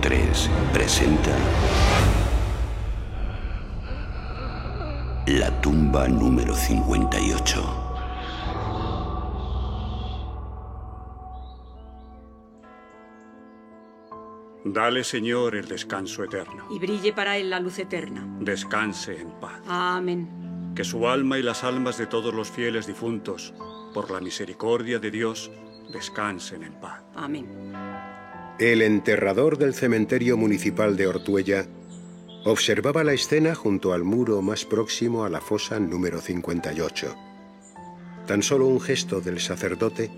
3 presenta La tumba número 58. Dale, Señor, el descanso eterno. Y brille para él la luz eterna. Descanse en paz. Amén. Que su alma y las almas de todos los fieles difuntos, por la misericordia de Dios, descansen en paz. Amén. El enterrador del cementerio municipal de Ortuella observaba la escena junto al muro más próximo a la fosa número 58. Tan solo un gesto del sacerdote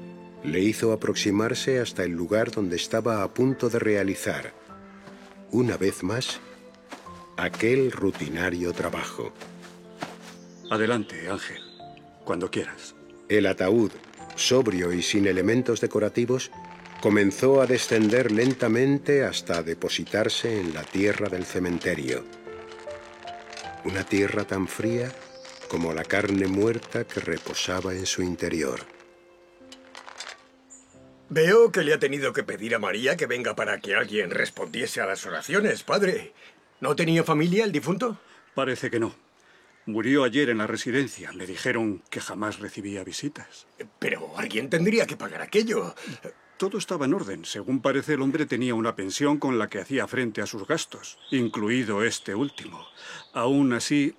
le hizo aproximarse hasta el lugar donde estaba a punto de realizar, una vez más, aquel rutinario trabajo. Adelante, Ángel, cuando quieras. El ataúd, sobrio y sin elementos decorativos, comenzó a descender lentamente hasta depositarse en la tierra del cementerio. Una tierra tan fría como la carne muerta que reposaba en su interior. Veo que le ha tenido que pedir a María que venga para que alguien respondiese a las oraciones, padre. ¿No tenía familia el difunto? Parece que no. Murió ayer en la residencia. Me dijeron que jamás recibía visitas. Pero alguien tendría que pagar aquello. Todo estaba en orden. Según parece, el hombre tenía una pensión con la que hacía frente a sus gastos, incluido este último. Aún así,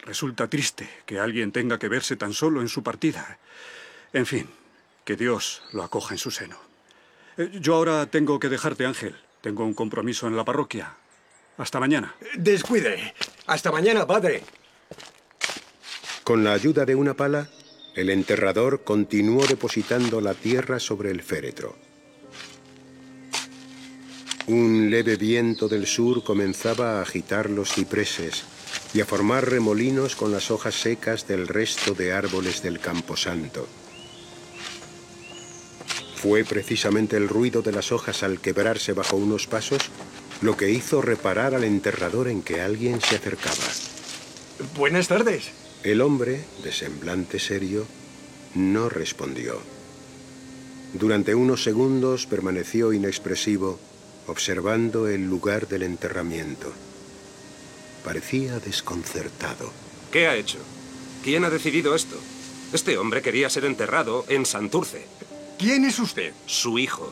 resulta triste que alguien tenga que verse tan solo en su partida. En fin, que Dios lo acoja en su seno. Eh, yo ahora tengo que dejarte, Ángel. Tengo un compromiso en la parroquia. Hasta mañana. Descuide. Hasta mañana, padre. Con la ayuda de una pala, el enterrador continuó depositando la tierra sobre el féretro. Un leve viento del sur comenzaba a agitar los cipreses y a formar remolinos con las hojas secas del resto de árboles del camposanto. Fue precisamente el ruido de las hojas al quebrarse bajo unos pasos lo que hizo reparar al enterrador en que alguien se acercaba. Buenas tardes. El hombre, de semblante serio, no respondió. Durante unos segundos permaneció inexpresivo, observando el lugar del enterramiento. Parecía desconcertado. ¿Qué ha hecho? ¿Quién ha decidido esto? Este hombre quería ser enterrado en Santurce. ¿Quién es usted? Su hijo.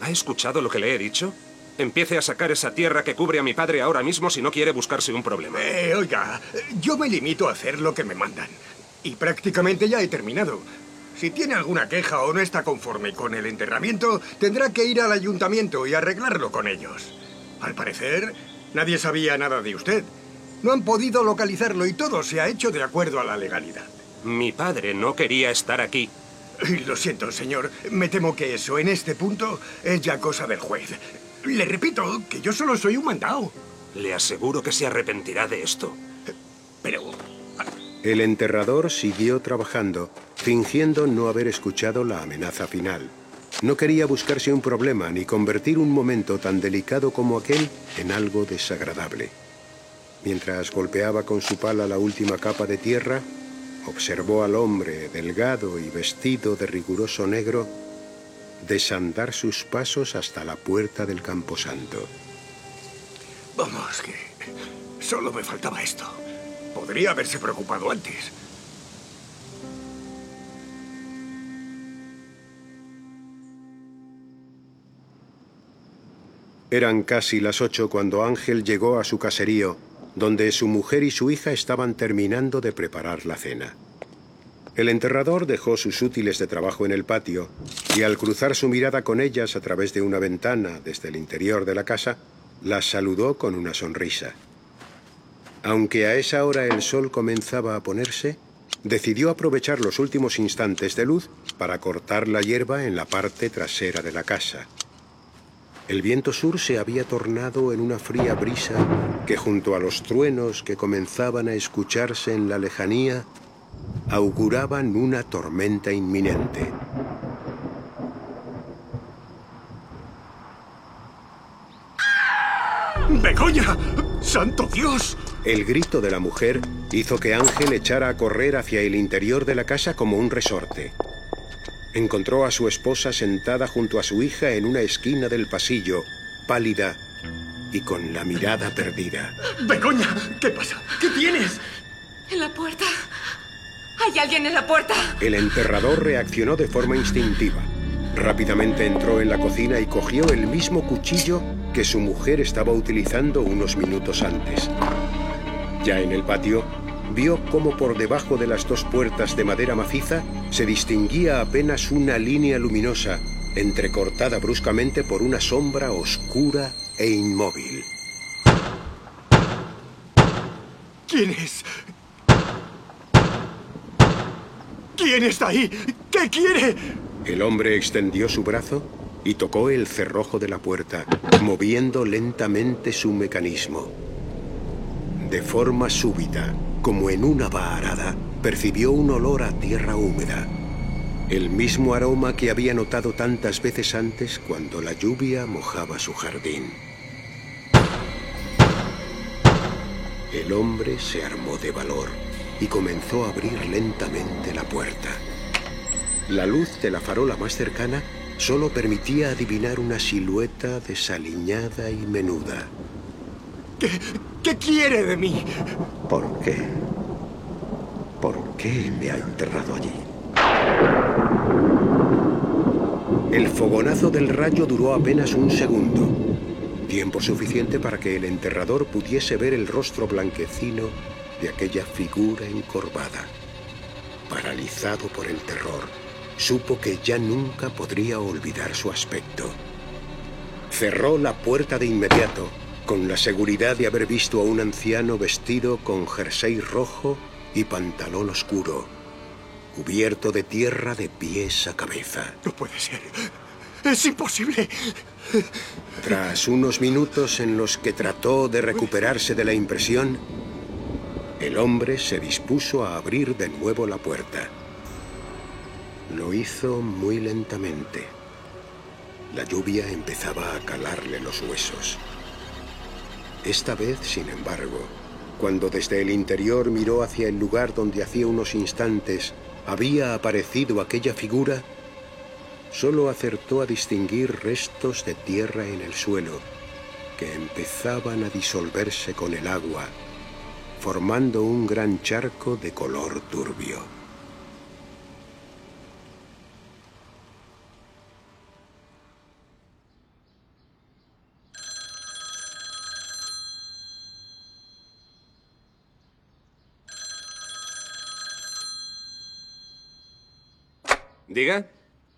¿Ha escuchado lo que le he dicho? Empiece a sacar esa tierra que cubre a mi padre ahora mismo si no quiere buscarse un problema. Eh, oiga, yo me limito a hacer lo que me mandan. Y prácticamente ya he terminado. Si tiene alguna queja o no está conforme con el enterramiento, tendrá que ir al ayuntamiento y arreglarlo con ellos. Al parecer, nadie sabía nada de usted. No han podido localizarlo y todo se ha hecho de acuerdo a la legalidad. Mi padre no quería estar aquí. Lo siento, señor. Me temo que eso, en este punto, es ya cosa del juez. Le repito que yo solo soy un mandado. Le aseguro que se arrepentirá de esto. Pero... El enterrador siguió trabajando, fingiendo no haber escuchado la amenaza final. No quería buscarse un problema ni convertir un momento tan delicado como aquel en algo desagradable. Mientras golpeaba con su pala la última capa de tierra, observó al hombre, delgado y vestido de riguroso negro, desandar sus pasos hasta la puerta del camposanto. Vamos, que solo me faltaba esto. Podría haberse preocupado antes. Eran casi las ocho cuando Ángel llegó a su caserío, donde su mujer y su hija estaban terminando de preparar la cena. El enterrador dejó sus útiles de trabajo en el patio y al cruzar su mirada con ellas a través de una ventana desde el interior de la casa, las saludó con una sonrisa. Aunque a esa hora el sol comenzaba a ponerse, decidió aprovechar los últimos instantes de luz para cortar la hierba en la parte trasera de la casa. El viento sur se había tornado en una fría brisa que junto a los truenos que comenzaban a escucharse en la lejanía auguraban una tormenta inminente. ¡Begoña! ¡Santo Dios! El grito de la mujer hizo que Ángel echara a correr hacia el interior de la casa como un resorte. Encontró a su esposa sentada junto a su hija en una esquina del pasillo, pálida y con la mirada perdida. ¡Begoña! ¿Qué pasa? ¿Qué tienes? En la puerta. Hay alguien en la puerta. El enterrador reaccionó de forma instintiva. Rápidamente entró en la cocina y cogió el mismo cuchillo que su mujer estaba utilizando unos minutos antes. Ya en el patio, vio cómo por debajo de las dos puertas de madera maciza se distinguía apenas una línea luminosa, entrecortada bruscamente por una sombra oscura e inmóvil. ¿Quién es? ¿Quién está ahí? ¿Qué quiere? El hombre extendió su brazo y tocó el cerrojo de la puerta, moviendo lentamente su mecanismo. De forma súbita, como en una baharada, percibió un olor a tierra húmeda. El mismo aroma que había notado tantas veces antes cuando la lluvia mojaba su jardín. El hombre se armó de valor y comenzó a abrir lentamente la puerta. La luz de la farola más cercana solo permitía adivinar una silueta desaliñada y menuda. ¿Qué, qué quiere de mí? ¿Por qué? ¿Por qué me ha enterrado allí? El fogonazo del rayo duró apenas un segundo, tiempo suficiente para que el enterrador pudiese ver el rostro blanquecino de aquella figura encorvada. Paralizado por el terror, supo que ya nunca podría olvidar su aspecto. Cerró la puerta de inmediato, con la seguridad de haber visto a un anciano vestido con jersey rojo y pantalón oscuro, cubierto de tierra de pies a cabeza. No puede ser. Es imposible. Tras unos minutos en los que trató de recuperarse de la impresión, el hombre se dispuso a abrir de nuevo la puerta. Lo hizo muy lentamente. La lluvia empezaba a calarle los huesos. Esta vez, sin embargo, cuando desde el interior miró hacia el lugar donde hacía unos instantes había aparecido aquella figura, solo acertó a distinguir restos de tierra en el suelo que empezaban a disolverse con el agua, formando un gran charco de color turbio. Diga.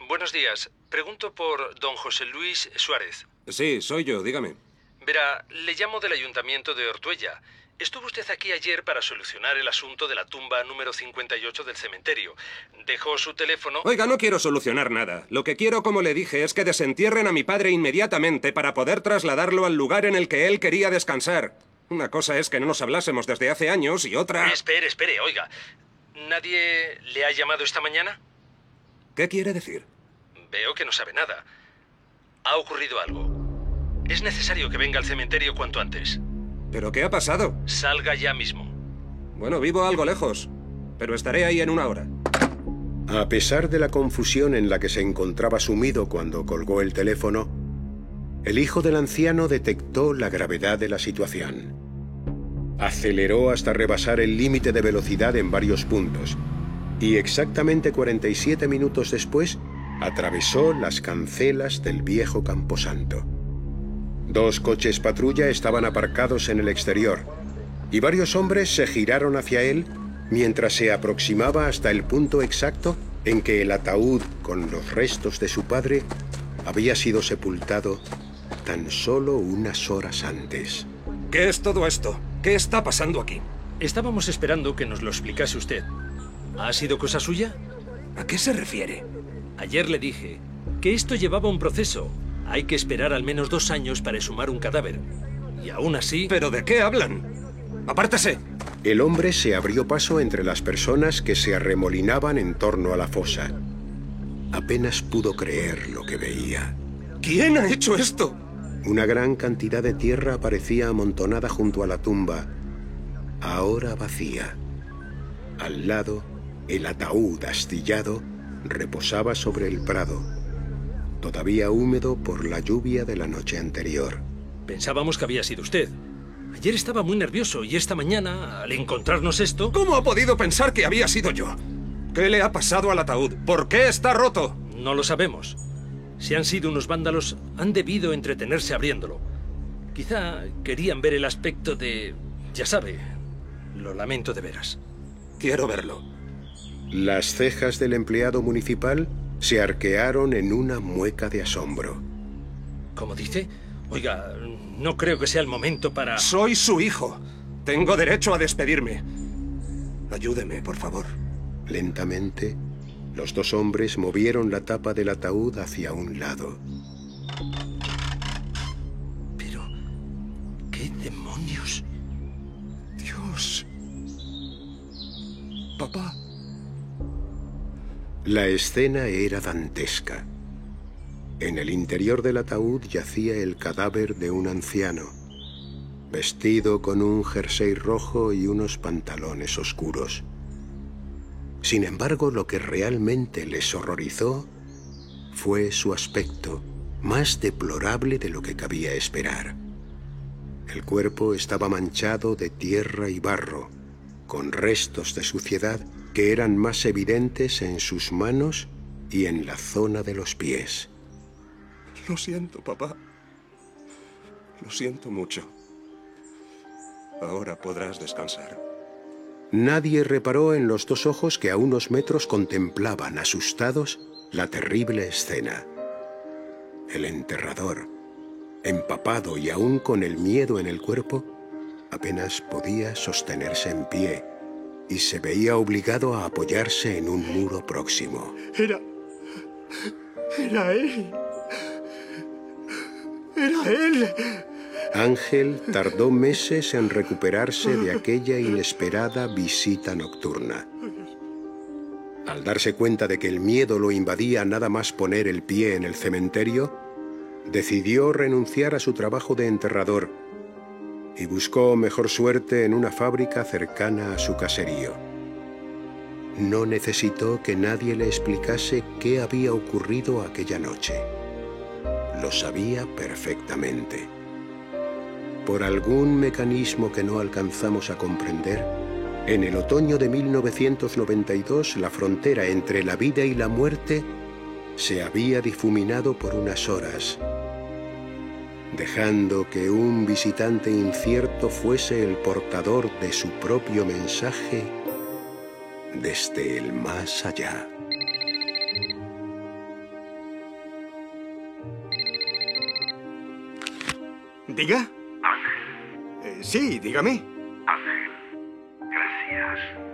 Buenos días. Pregunto por don José Luis Suárez. Sí, soy yo, dígame. Verá, le llamo del ayuntamiento de Ortuella. Estuvo usted aquí ayer para solucionar el asunto de la tumba número 58 del cementerio. Dejó su teléfono. Oiga, no quiero solucionar nada. Lo que quiero, como le dije, es que desentierren a mi padre inmediatamente para poder trasladarlo al lugar en el que él quería descansar. Una cosa es que no nos hablásemos desde hace años y otra... Espere, espere, oiga. ¿Nadie le ha llamado esta mañana? ¿Qué quiere decir? Veo que no sabe nada. Ha ocurrido algo. Es necesario que venga al cementerio cuanto antes. ¿Pero qué ha pasado? Salga ya mismo. Bueno, vivo algo lejos, pero estaré ahí en una hora. A pesar de la confusión en la que se encontraba sumido cuando colgó el teléfono, el hijo del anciano detectó la gravedad de la situación. Aceleró hasta rebasar el límite de velocidad en varios puntos y exactamente 47 minutos después atravesó las cancelas del viejo camposanto. Dos coches patrulla estaban aparcados en el exterior y varios hombres se giraron hacia él mientras se aproximaba hasta el punto exacto en que el ataúd con los restos de su padre había sido sepultado tan solo unas horas antes. ¿Qué es todo esto? ¿Qué está pasando aquí? Estábamos esperando que nos lo explicase usted. ¿Ha sido cosa suya? ¿A qué se refiere? Ayer le dije que esto llevaba un proceso. Hay que esperar al menos dos años para exhumar un cadáver. Y aún así... ¿Pero de qué hablan? ¡Apártese! El hombre se abrió paso entre las personas que se arremolinaban en torno a la fosa. Apenas pudo creer lo que veía. ¿Quién ha hecho esto? Una gran cantidad de tierra aparecía amontonada junto a la tumba, ahora vacía. Al lado, el ataúd astillado reposaba sobre el prado, todavía húmedo por la lluvia de la noche anterior. Pensábamos que había sido usted. Ayer estaba muy nervioso y esta mañana, al encontrarnos esto... ¿Cómo ha podido pensar que había sido yo? ¿Qué le ha pasado al ataúd? ¿Por qué está roto? No lo sabemos. Si han sido unos vándalos, han debido entretenerse abriéndolo. Quizá querían ver el aspecto de... Ya sabe, lo lamento de veras. Quiero verlo. Las cejas del empleado municipal se arquearon en una mueca de asombro. ¿Cómo dice? Oiga, no creo que sea el momento para... Soy su hijo. Tengo derecho a despedirme. Ayúdeme, por favor. Lentamente, los dos hombres movieron la tapa del ataúd hacia un lado. Pero... ¿Qué demonios? Dios. Papá. La escena era dantesca. En el interior del ataúd yacía el cadáver de un anciano, vestido con un jersey rojo y unos pantalones oscuros. Sin embargo, lo que realmente les horrorizó fue su aspecto, más deplorable de lo que cabía esperar. El cuerpo estaba manchado de tierra y barro, con restos de suciedad que eran más evidentes en sus manos y en la zona de los pies. Lo siento, papá. Lo siento mucho. Ahora podrás descansar. Nadie reparó en los dos ojos que a unos metros contemplaban, asustados, la terrible escena. El enterrador, empapado y aún con el miedo en el cuerpo, apenas podía sostenerse en pie y se veía obligado a apoyarse en un muro próximo. Era... Era él. Era él. Ángel tardó meses en recuperarse de aquella inesperada visita nocturna. Al darse cuenta de que el miedo lo invadía nada más poner el pie en el cementerio, decidió renunciar a su trabajo de enterrador y buscó mejor suerte en una fábrica cercana a su caserío. No necesitó que nadie le explicase qué había ocurrido aquella noche. Lo sabía perfectamente. Por algún mecanismo que no alcanzamos a comprender, en el otoño de 1992 la frontera entre la vida y la muerte se había difuminado por unas horas dejando que un visitante incierto fuese el portador de su propio mensaje desde el más allá. ¿Diga? Ángel. Eh, sí, dígame. Ángel. Gracias.